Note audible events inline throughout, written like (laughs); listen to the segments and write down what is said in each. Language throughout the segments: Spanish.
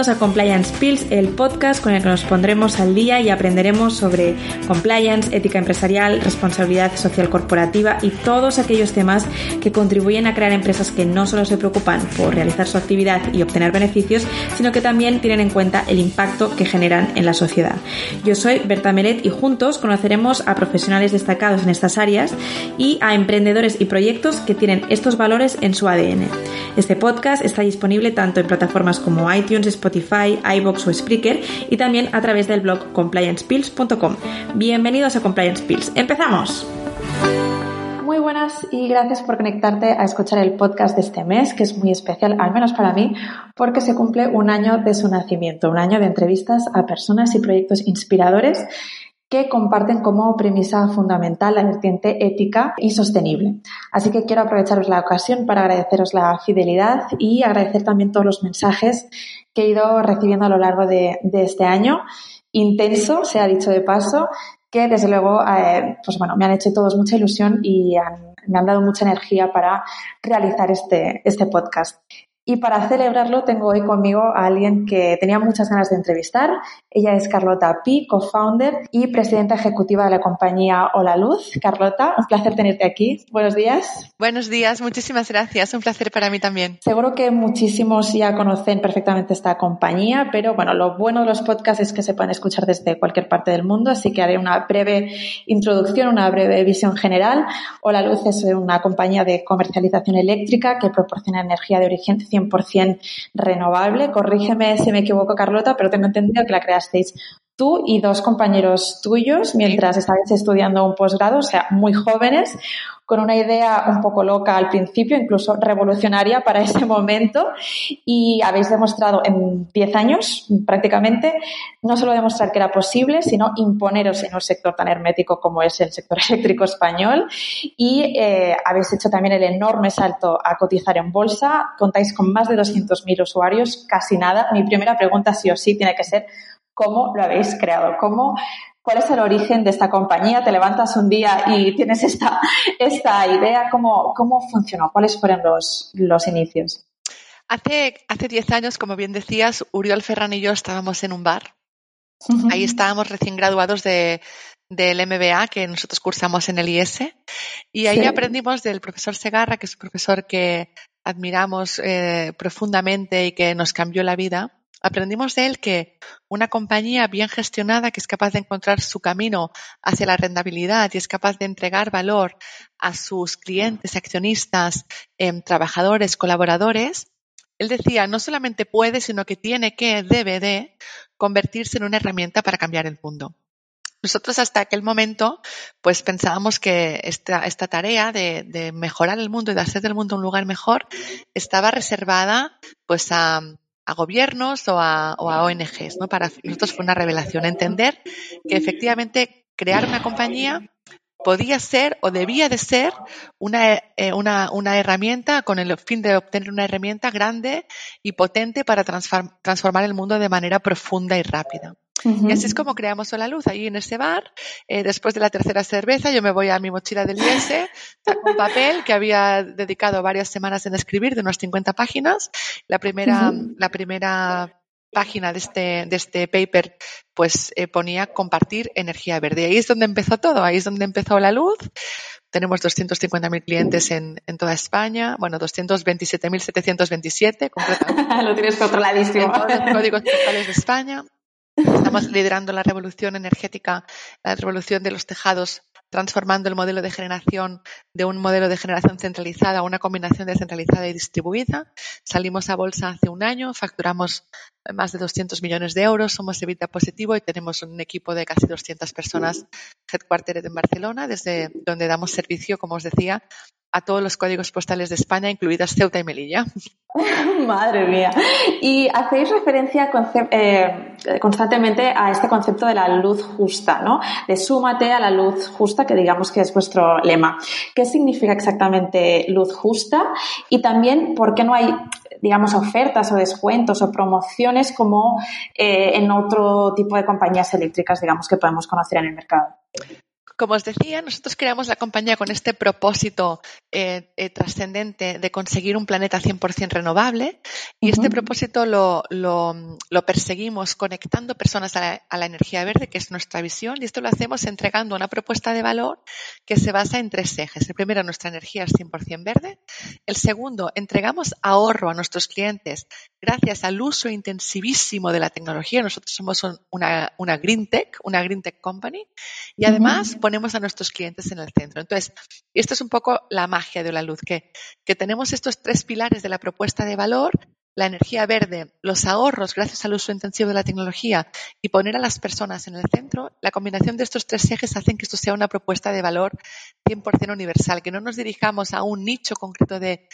bienvenidos a Compliance Pills, el podcast con el que nos pondremos al día y aprenderemos sobre compliance, ética empresarial, responsabilidad social corporativa y todos aquellos temas que contribuyen a crear empresas que no solo se preocupan por realizar su actividad y obtener beneficios, sino que también tienen en cuenta el impacto que generan en la sociedad. Yo soy Berta Meret y juntos conoceremos a profesionales destacados en estas áreas y a emprendedores y proyectos que tienen estos valores en su ADN. Este podcast está disponible tanto en plataformas como iTunes, Spotify, iBox o Spreaker y también a través del blog compliancepills.com. Bienvenidos a Compliance Pills. ¡Empezamos! Muy buenas y gracias por conectarte a escuchar el podcast de este mes, que es muy especial, al menos para mí, porque se cumple un año de su nacimiento, un año de entrevistas a personas y proyectos inspiradores que comparten como premisa fundamental la vertiente ética y sostenible. Así que quiero aprovecharos la ocasión para agradeceros la fidelidad y agradecer también todos los mensajes que he ido recibiendo a lo largo de, este año. Intenso, se ha dicho de paso, que desde luego eh, pues bueno, me han hecho todos mucha ilusión y me han dado mucha energía para realizar este, este podcast. Y para celebrarlo tengo hoy conmigo a alguien que tenía muchas ganas de entrevistar. Ella es Carlota Pi, co-founder y presidenta ejecutiva de la compañía Hola Luz. Carlota, un placer tenerte aquí. Buenos días. Buenos días, muchísimas gracias. Un placer para mí también. Seguro que muchísimos ya conocen perfectamente esta compañía, pero bueno, lo bueno de los podcasts es que se pueden escuchar desde cualquier parte del mundo, así que haré una breve introducción, una breve visión general. Hola Luz es una compañía de comercialización eléctrica que proporciona energía de origen 100% renovable. Corrígeme si me equivoco, Carlota, pero tengo entendido que la creasteis tú y dos compañeros tuyos mientras estabais estudiando un posgrado, o sea, muy jóvenes, con una idea un poco loca al principio, incluso revolucionaria para (laughs) ese momento, y habéis demostrado en 10 años prácticamente no solo demostrar que era posible, sino imponeros en un sector tan hermético como es el sector (laughs) eléctrico español, y eh, habéis hecho también el enorme salto a cotizar en bolsa, contáis con más de 200.000 usuarios, casi nada. Mi primera pregunta sí o sí tiene que ser, ¿cómo lo habéis creado? ¿Cómo ¿Cuál es el origen de esta compañía? Te levantas un día y tienes esta, esta idea. ¿Cómo, ¿Cómo funcionó? ¿Cuáles fueron los, los inicios? Hace, hace 10 años, como bien decías, Uriol Ferran y yo estábamos en un bar. Ahí estábamos recién graduados de, del MBA que nosotros cursamos en el IS y ahí aprendimos del profesor Segarra, que es un profesor que admiramos eh, profundamente y que nos cambió la vida. Aprendimos de él que una compañía bien gestionada que es capaz de encontrar su camino hacia la rentabilidad y es capaz de entregar valor a sus clientes, accionistas, em, trabajadores, colaboradores, él decía, no solamente puede, sino que tiene que, debe de, convertirse en una herramienta para cambiar el mundo. Nosotros hasta aquel momento, pues pensábamos que esta, tarea de, de, mejorar el mundo y de hacer del mundo un lugar mejor estaba reservada pues a, a gobiernos o a, ONGs. ¿no? Para nosotros fue una revelación entender que efectivamente crear una compañía podía ser o debía de ser una, eh, una, herramienta con el fin de obtener una herramienta grande y potente para transformar el mundo de manera profunda y rápida. Y así es como creamos la luz ahí en ese bar. Eh, después de la tercera cerveza, yo me voy a mi mochila del saco un papel que había dedicado varias semanas en escribir de unas 50 páginas. La primera, la primera página de este, de este paper, pues eh, ponía compartir energía verde. Ahí es donde empezó todo, ahí es donde empezó la luz. Tenemos 250.000 clientes en, en, toda España, bueno, 227.727 completamente. (laughs) Lo tienes controladísimo. En todos los códigos postales de España. Estamos liderando la revolución energética, la revolución de los tejados transformando el modelo de generación de un modelo de generación centralizada a una combinación descentralizada y distribuida. Salimos a bolsa hace un año, facturamos más de 200 millones de euros, somos evita positivo y tenemos un equipo de casi 200 personas headquartered en Barcelona, desde donde damos servicio, como os decía, a todos los códigos postales de España, incluidas Ceuta y Melilla. (laughs) Madre mía. Y hacéis referencia eh, constantemente a este concepto de la luz justa, ¿no? De súmate a la luz justa, que digamos que es vuestro lema. ¿Qué significa exactamente luz justa? Y también, ¿por qué no hay digamos, ofertas o descuentos o promociones como eh, en otro tipo de compañías eléctricas, digamos, que podemos conocer en el mercado. Como os decía, nosotros creamos la compañía con este propósito eh, eh, trascendente de conseguir un planeta 100% renovable y este propósito lo, perseguimos conectando personas a la, energía verde, que es nuestra visión, y esto lo hacemos entregando una propuesta de valor que se basa en tres ejes. El primero, nuestra energía es 100% verde. El segundo, entregamos ahorro a nuestros clientes gracias al uso intensivísimo de la tecnología. Nosotros somos una, una Green Tech, una Green Tech Company, y además ponemos a nuestros clientes en el centro. Entonces, esto es un poco la magia de la luz, que, que tenemos estos tres pilares de la propuesta de valor, la energía verde, los ahorros gracias al uso intensivo de la tecnología y poner a las personas en el centro, la combinación de estos tres ejes hacen que esto sea una propuesta de valor 100% universal, que no nos dirijamos a un nicho concreto de,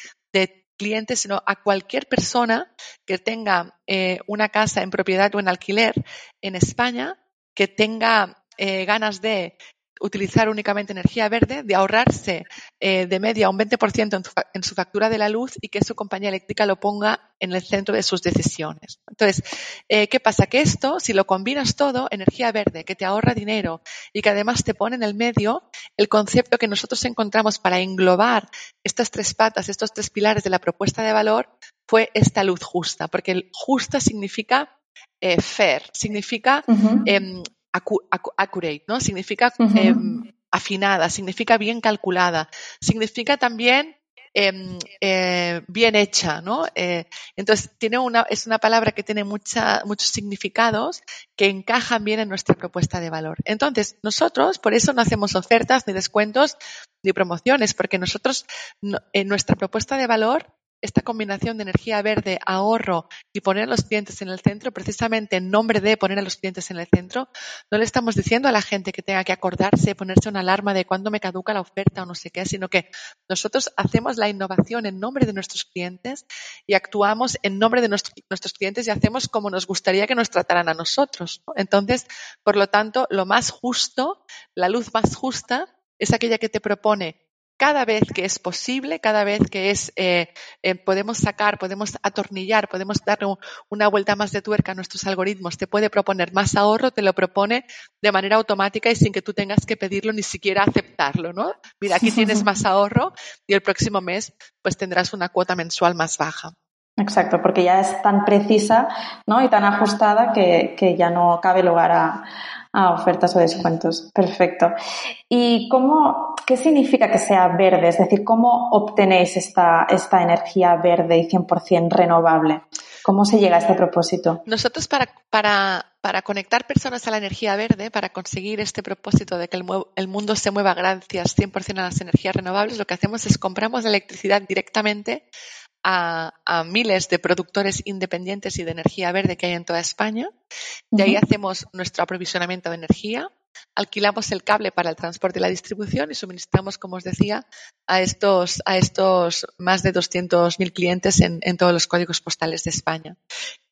clientes, sino a cualquier persona que tenga eh, una casa en propiedad o en alquiler en España, que tenga eh, ganas de utilizar únicamente energía verde, de ahorrarse eh, de media un 20% en, su factura de la luz y que su compañía eléctrica lo ponga en el centro de sus decisiones. Entonces, eh, ¿qué pasa? Que esto, si lo combinas todo, energía verde, que te ahorra dinero y que además te pone en el medio, el concepto que nosotros encontramos para englobar estas tres patas, estos tres pilares de la propuesta de valor, fue esta luz justa, porque justa significa eh, fair, significa accurate, ¿no? Significa em, afinada, significa bien calculada, significa también em, eh, bien hecha, ¿no? Eh, entonces tiene una, es una palabra que tiene mucha, muchos significados que encajan bien en nuestra propuesta de valor. Entonces, nosotros por eso no hacemos ofertas ni descuentos ni promociones, porque nosotros en nuestra propuesta de valor esta combinación de energía verde, ahorro y poner a los clientes en el centro, precisamente en nombre de poner a los clientes en el centro, no le estamos diciendo a la gente que tenga que acordarse, ponerse una alarma de cuándo me caduca la oferta o no sé qué, sino que nosotros hacemos la innovación en nombre de nuestros clientes y actuamos en nombre de nuestros clientes y hacemos como nos gustaría que nos trataran a nosotros. Entonces, por lo tanto, lo más justo, la luz más justa, es aquella que te propone cada vez que es posible, cada vez que es, eh, eh, podemos sacar, podemos atornillar, podemos dar una vuelta más de tuerca a nuestros algoritmos, te puede proponer más ahorro, te lo propone de manera automática y sin que tú tengas que pedirlo ni siquiera aceptarlo, ¿no? Mira, aquí tienes más ahorro y el próximo mes pues tendrás una cuota mensual más baja. Exacto, porque ya es tan precisa ¿no? y tan ajustada que, que ya no cabe lugar a, a ofertas o descuentos. Perfecto. ¿Y cómo, qué significa que sea verde? Es decir, ¿cómo obtenéis esta, esta energía verde y 100% renovable? ¿Cómo se llega a este propósito? Nosotros para, para, para conectar personas a la energía verde, para conseguir este propósito de que el, el mundo se mueva gracias 100% a las energías renovables, lo que hacemos es compramos electricidad directamente a, miles de productores independientes y de energía verde que hay en toda España. De ahí hacemos nuestro aprovisionamiento de energía, alquilamos el cable para el transporte y la distribución y suministramos, como os decía, a estos, a estos más de 200.000 clientes en, todos los códigos postales de España.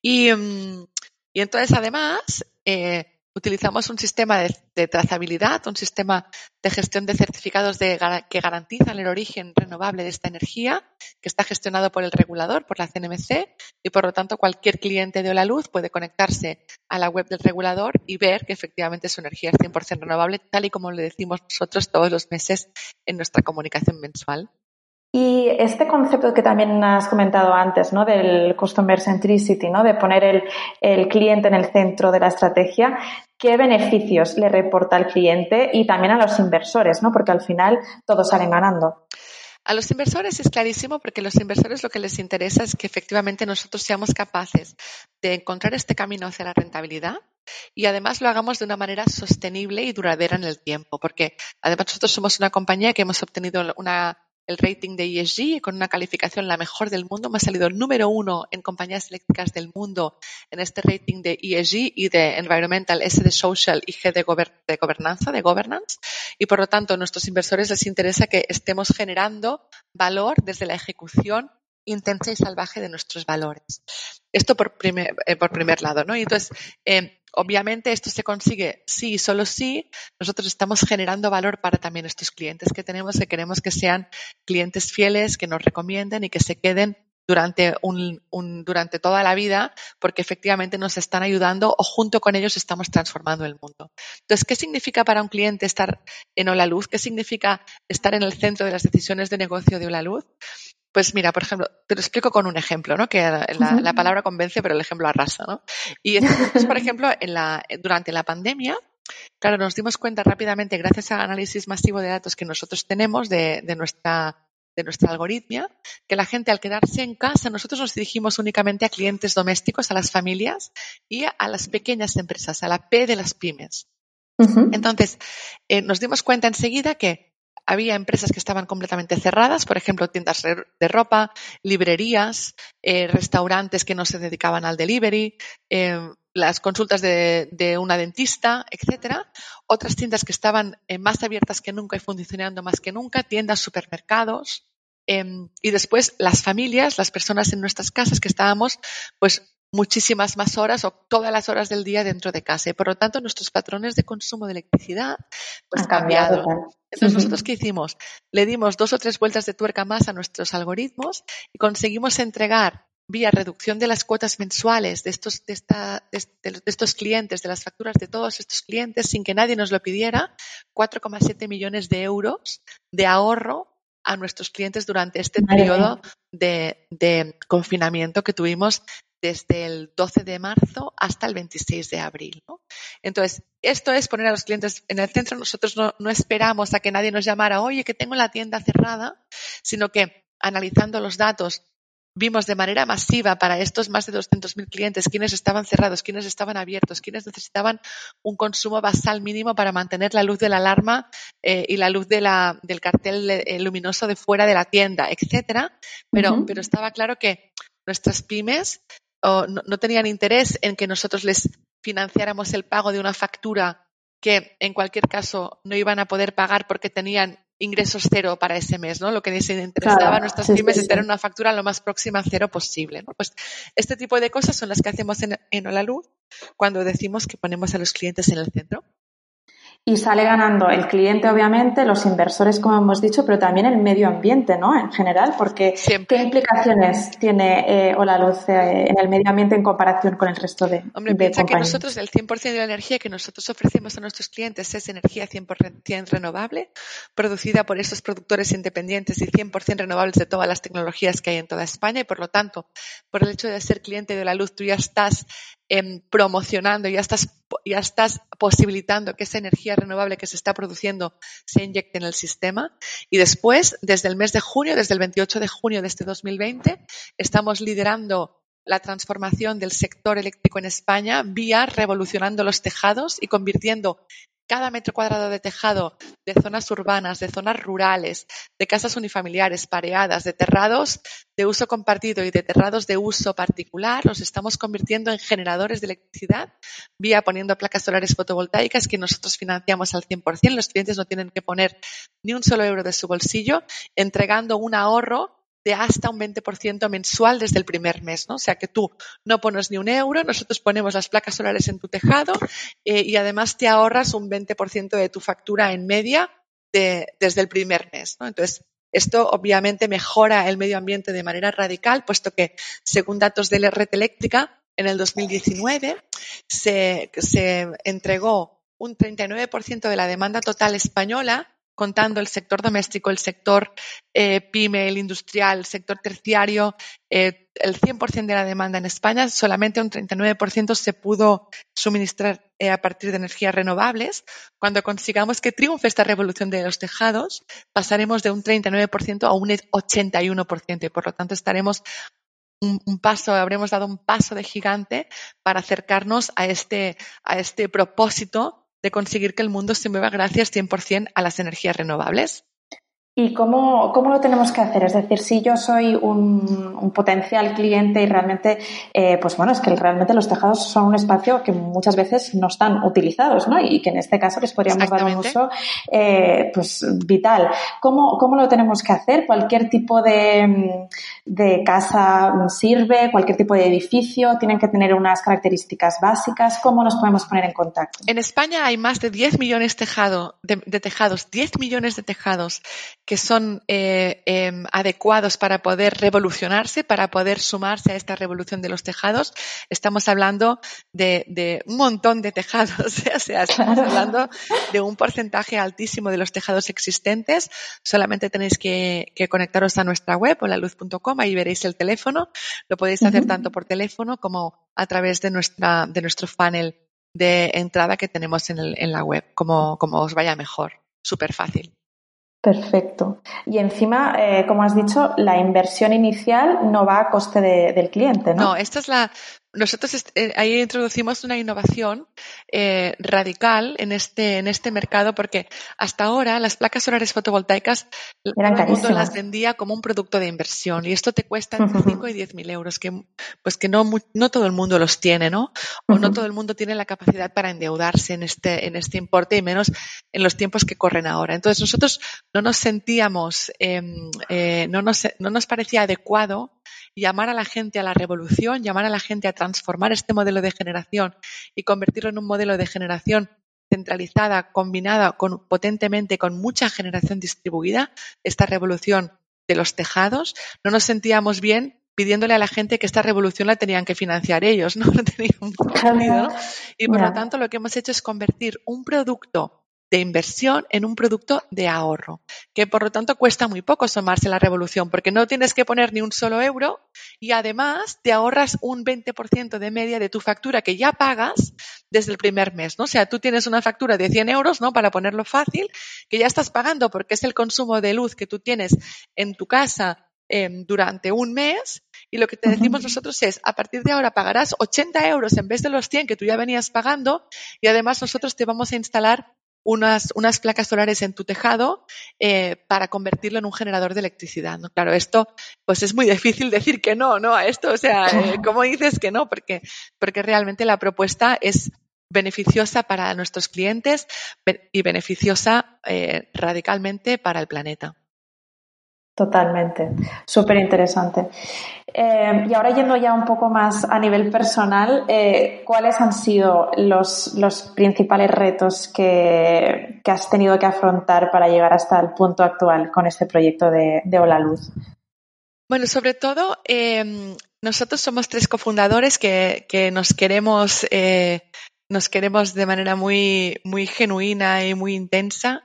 Y, mm, entonces, además, eh, Utilizamos un sistema de, trazabilidad, un sistema de gestión de certificados que garantizan el origen renovable de esta energía, que está gestionado por el regulador, por la CNMC, y por lo tanto cualquier cliente de la luz puede conectarse a la web del regulador y ver que efectivamente su energía es 100% renovable, tal y como le decimos nosotros todos los meses en nuestra comunicación mensual. Y este concepto que también has comentado antes, ¿no? Del customer centricity, ¿no? De poner el, cliente en el centro de la estrategia, ¿qué beneficios le reporta al cliente y también a los inversores, ¿no? Porque al final todos salen ganando. A los inversores es clarísimo porque a los inversores lo que les interesa es que efectivamente nosotros seamos capaces de encontrar este camino hacia la rentabilidad y además lo hagamos de una manera sostenible y duradera en el tiempo, porque además nosotros somos una compañía que hemos obtenido una el rating de ESG con una calificación la mejor del mundo. Hemos salido número uno en compañías eléctricas del mundo en este rating de ESG y de Environmental, S de Social y G de, gobernanza, de governance. Y por lo tanto, a nuestros inversores les interesa que estemos generando valor desde la ejecución intensa y salvaje de nuestros valores. Esto por primer, eh, por primer lado, ¿no? Entonces, eh, obviamente esto se consigue sí y solo si nosotros estamos generando valor para también estos clientes que tenemos, que queremos que sean clientes fieles, que nos recomienden y que se queden durante, un, durante toda la vida, porque efectivamente nos están ayudando o junto con ellos estamos transformando el mundo. Entonces, ¿qué significa para un cliente estar en Hola Luz? ¿Qué significa estar en el centro de las decisiones de negocio de Hola Luz? Pues mira, por ejemplo, te lo explico con un ejemplo, ¿no? Que la, palabra convence, pero el ejemplo arrasa, ¿no? Y entonces, por ejemplo, en la, durante la pandemia, claro, nos dimos cuenta rápidamente, gracias al análisis masivo de datos que nosotros tenemos de, de nuestra de nuestra algoritmia, que la gente al quedarse en casa, nosotros nos dirigimos únicamente a clientes domésticos, a las familias y a las pequeñas empresas, a la P de las pymes. Entonces, eh, nos dimos cuenta enseguida que había empresas que estaban completamente cerradas, por ejemplo, tiendas de ropa, librerías, eh, restaurantes que no se dedicaban al delivery, eh, las consultas de, una dentista, etcétera. Otras tiendas que estaban eh, más abiertas que nunca y funcionando más que nunca, tiendas, supermercados. Em, y después las familias, las personas en nuestras casas que estábamos, pues muchísimas más horas o todas las horas del día dentro de casa. Y por lo tanto, nuestros patrones de consumo de electricidad pues, han cambiado. Entonces, ¿nosotros qué hicimos? Le dimos dos o tres vueltas de tuerca más a nuestros algoritmos y conseguimos entregar vía reducción de las cuotas mensuales de estos, de, esta, de, estos clientes, de las facturas de todos estos clientes, sin que nadie nos lo pidiera, 4,7 millones de euros de ahorro a nuestros clientes durante este periodo de, de, confinamiento que tuvimos desde el 12 de marzo hasta el 26 de abril. Entonces, esto es poner a los clientes en el centro. Nosotros no, esperamos a que nadie nos llamara, oye, que tengo la tienda cerrada, sino que analizando los datos vimos de manera masiva para estos más de 200.000 clientes quiénes estaban cerrados, quiénes estaban abiertos, quiénes necesitaban un consumo basal mínimo para mantener la luz de la alarma eh, y la luz de la, del cartel eh, luminoso de fuera de la tienda, etcétera. Pero, pero estaba claro que nuestras pymes no, tenían interés en que nosotros les financiáramos el pago de una factura que en cualquier caso no iban a poder pagar porque tenían ingresos cero para ese mes, ¿no? Lo que les interesaba a nuestras pymes es tener una factura lo más próxima a cero posible, ¿no? Pues este tipo de cosas son las que hacemos en, en Hola Luz cuando decimos que ponemos a los clientes en el centro y sale ganando el cliente, obviamente, los inversores, como hemos dicho, pero también el medio ambiente, ¿no? En general, porque ¿qué implicaciones tiene eh, Hola Luz eh, en el medio ambiente en comparación con el resto de Hombre, piensa que nosotros el 100% de la energía que nosotros ofrecemos a nuestros clientes es energía 100% renovable, producida por esos productores independientes y 100% renovables de todas las tecnologías que hay en toda España y, por lo tanto, por el hecho de ser cliente de la luz, tú ya estás em, promocionando, ya estás, ya estás posibilitando que esa energía renovable que se está produciendo se inyecte en el sistema. Y después, desde el mes de junio, desde el 28 de junio de este 2020, estamos liderando la transformación del sector eléctrico en España vía revolucionando los tejados y convirtiendo cada metro cuadrado de tejado de zonas urbanas, de zonas rurales, de casas unifamiliares, pareadas, de terrados de uso compartido y de terrados de uso particular, los estamos convirtiendo en generadores de electricidad vía poniendo placas solares fotovoltaicas que nosotros financiamos al 100%. Los clientes no tienen que poner ni un solo euro de su bolsillo, entregando un ahorro de hasta un 20% mensual desde el primer mes, ¿no? O sea que tú no pones ni un euro, nosotros ponemos las placas solares en tu tejado eh, y además te ahorras un 20% de tu factura en media desde el primer mes, ¿no? Entonces, esto obviamente mejora el medio ambiente de manera radical, puesto que, según datos de la red eléctrica, en el 2019 se, se entregó un 39% de la demanda total española contando el sector doméstico, el sector eh, pyme, el industrial, el sector terciario, eh, el 100% de la demanda en España, solamente un 39% se pudo suministrar eh, a partir de energías renovables. Cuando consigamos que triunfe esta revolución de los tejados, pasaremos de un 39% a un 81% y por lo tanto estaremos un, paso, habremos dado un paso de gigante para acercarnos a este, a este propósito de conseguir que el mundo se mueva gracias 100% a las energías renovables. ¿Y cómo, cómo, lo tenemos que hacer? Es decir, si yo soy un, potencial cliente y realmente, eh, pues bueno, es que realmente los tejados son un espacio que muchas veces no están utilizados, ¿no? Y que en este caso les podríamos dar un uso eh, pues vital. ¿Cómo, ¿Cómo, lo tenemos que hacer? ¿Cualquier tipo de, de, casa sirve? ¿Cualquier tipo de edificio? ¿Tienen que tener unas características básicas? ¿Cómo nos podemos poner en contacto? En España hay más de 10 millones tejado, de, de tejados, 10 millones de tejados que son eh, em, adecuados para poder revolucionarse, para poder sumarse a esta revolución de los tejados. Estamos hablando de, un montón de tejados, (laughs) o sea, estamos hablando de un porcentaje altísimo de los tejados existentes. Solamente tenéis que, conectaros a nuestra web, holaluz.com, ahí veréis el teléfono. Lo podéis hacer tanto por teléfono como a través de, nuestra, de nuestro funnel de entrada que tenemos en, en la web, como, como os vaya mejor. Súper fácil. Perfecto. Y encima, eh, como has dicho, la inversión inicial no va a coste del cliente, ¿no? No, esta es la, nosotros eh, ahí introducimos una innovación eh, radical en este, en este mercado porque hasta ahora las placas solares fotovoltaicas Eran todo el mundo las vendía como un producto de inversión y esto te cuesta entre 5 y 10 mil euros que pues que no, no todo el mundo los tiene, ¿no? O no todo el mundo tiene la capacidad para endeudarse en este, en este importe y menos en los tiempos que corren ahora. Entonces nosotros no nos sentíamos, em, eh, no, nos, no nos parecía adecuado llamar a la gente a la revolución, llamar a la gente a transformar este modelo de generación y convertirlo en un modelo de generación centralizada, combinada con, potentemente con mucha generación distribuida, esta revolución de los tejados, no nos sentíamos bien pidiéndole a la gente que esta revolución la tenían que financiar ellos, ¿no? (laughs) no Y por lo tanto lo que hemos hecho es convertir un producto de inversión en un producto de ahorro, que por lo tanto cuesta muy poco sumarse a la revolución, porque no tienes que poner ni un solo euro y además te ahorras un 20% de media de tu factura que ya pagas desde el primer mes, ¿no? O sea, tú tienes una factura de 100 euros, ¿no? Para ponerlo fácil, que ya estás pagando porque es el consumo de luz que tú tienes en tu casa em, durante un mes y lo que te decimos nosotros es, a partir de ahora pagarás 80 euros en vez de los 100 que tú ya venías pagando y además nosotros te vamos a instalar unas, unas placas solares en tu tejado eh, para convertirlo en un generador de electricidad. ¿no? Claro, esto pues es muy difícil decir que no, ¿no? A esto, o sea, eh, (laughs) ¿cómo dices que no? Porque, porque realmente la propuesta es beneficiosa para nuestros clientes y beneficiosa eh, radicalmente para el planeta. Totalmente, súper interesante. Eh, y ahora yendo ya un poco más a nivel personal, eh, ¿cuáles han sido los, principales retos que, has tenido que afrontar para llegar hasta el punto actual con este proyecto de, de Hola Luz? Bueno, sobre todo, eh, nosotros somos tres cofundadores que, nos queremos nos queremos de manera muy genuina y muy intensa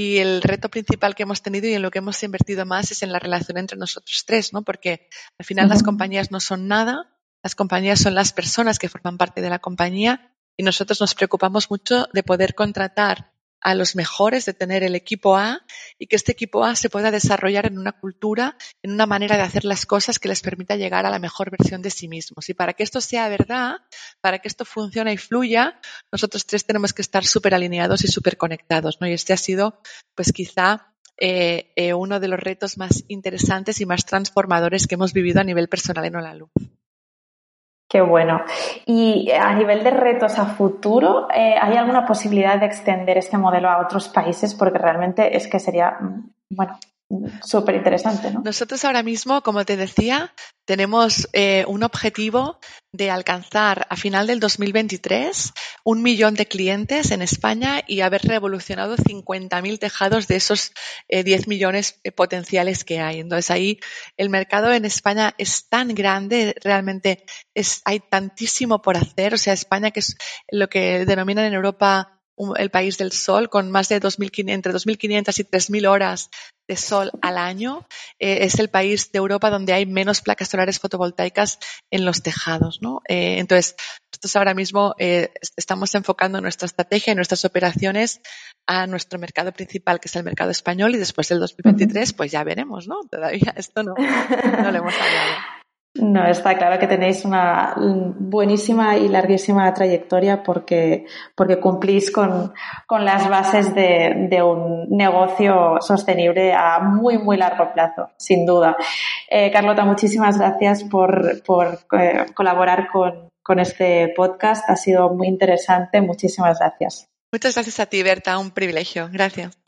y el reto principal que hemos tenido y en lo que hemos invertido más es en la relación entre nosotros tres, ¿no? Porque al final las compañías no son nada, las compañías son las personas que forman parte de la compañía y nosotros nos preocupamos mucho de poder contratar a los mejores, de tener el equipo A y que este equipo A se pueda desarrollar en una cultura, en una manera de hacer las cosas que les permita llegar a la mejor versión de sí mismos. Y para que esto sea verdad, para que esto funcione y fluya, nosotros tres tenemos que estar súper alineados y súper conectados. ¿no? Y este ha sido, pues quizá, eh, eh, uno de los retos más interesantes y más transformadores que hemos vivido a nivel personal en Hola Luz. Qué bueno. Y a nivel de retos a futuro, eh, ¿hay alguna posibilidad de extender este modelo a otros países? Porque realmente es que sería, mm, bueno, súper interesante, ¿no? Nosotros ahora mismo, como te decía, tenemos eh, un objetivo de alcanzar a final del 2023 un millón de clientes en España y haber revolucionado 50.000 tejados de esos 10 eh, millones eh, potenciales que hay. Entonces ahí el mercado en España es tan grande, realmente es, hay tantísimo por hacer. O sea, España, que es lo que denominan en Europa el país del sol, con más de 2.500, entre 2.500 y 3.000 horas de sol al año. Eh, es el país de Europa donde hay menos placas solares fotovoltaicas en los tejados. ¿no? Eh, entonces, nosotros ahora mismo eh, estamos enfocando nuestra estrategia y nuestras operaciones a nuestro mercado principal, que es el mercado español, y después del 2023, pues ya veremos, ¿no? Todavía esto no, no lo hemos hablado. No, está claro que tenéis una buenísima y larguísima trayectoria porque, porque cumplís con, las bases de, un negocio sostenible a muy, muy largo plazo, sin duda. Eh, Carlota, muchísimas gracias por, por eh, colaborar con, con este podcast. Ha sido muy interesante. Muchísimas gracias. Muchas gracias a ti, Berta. Un privilegio. Gracias.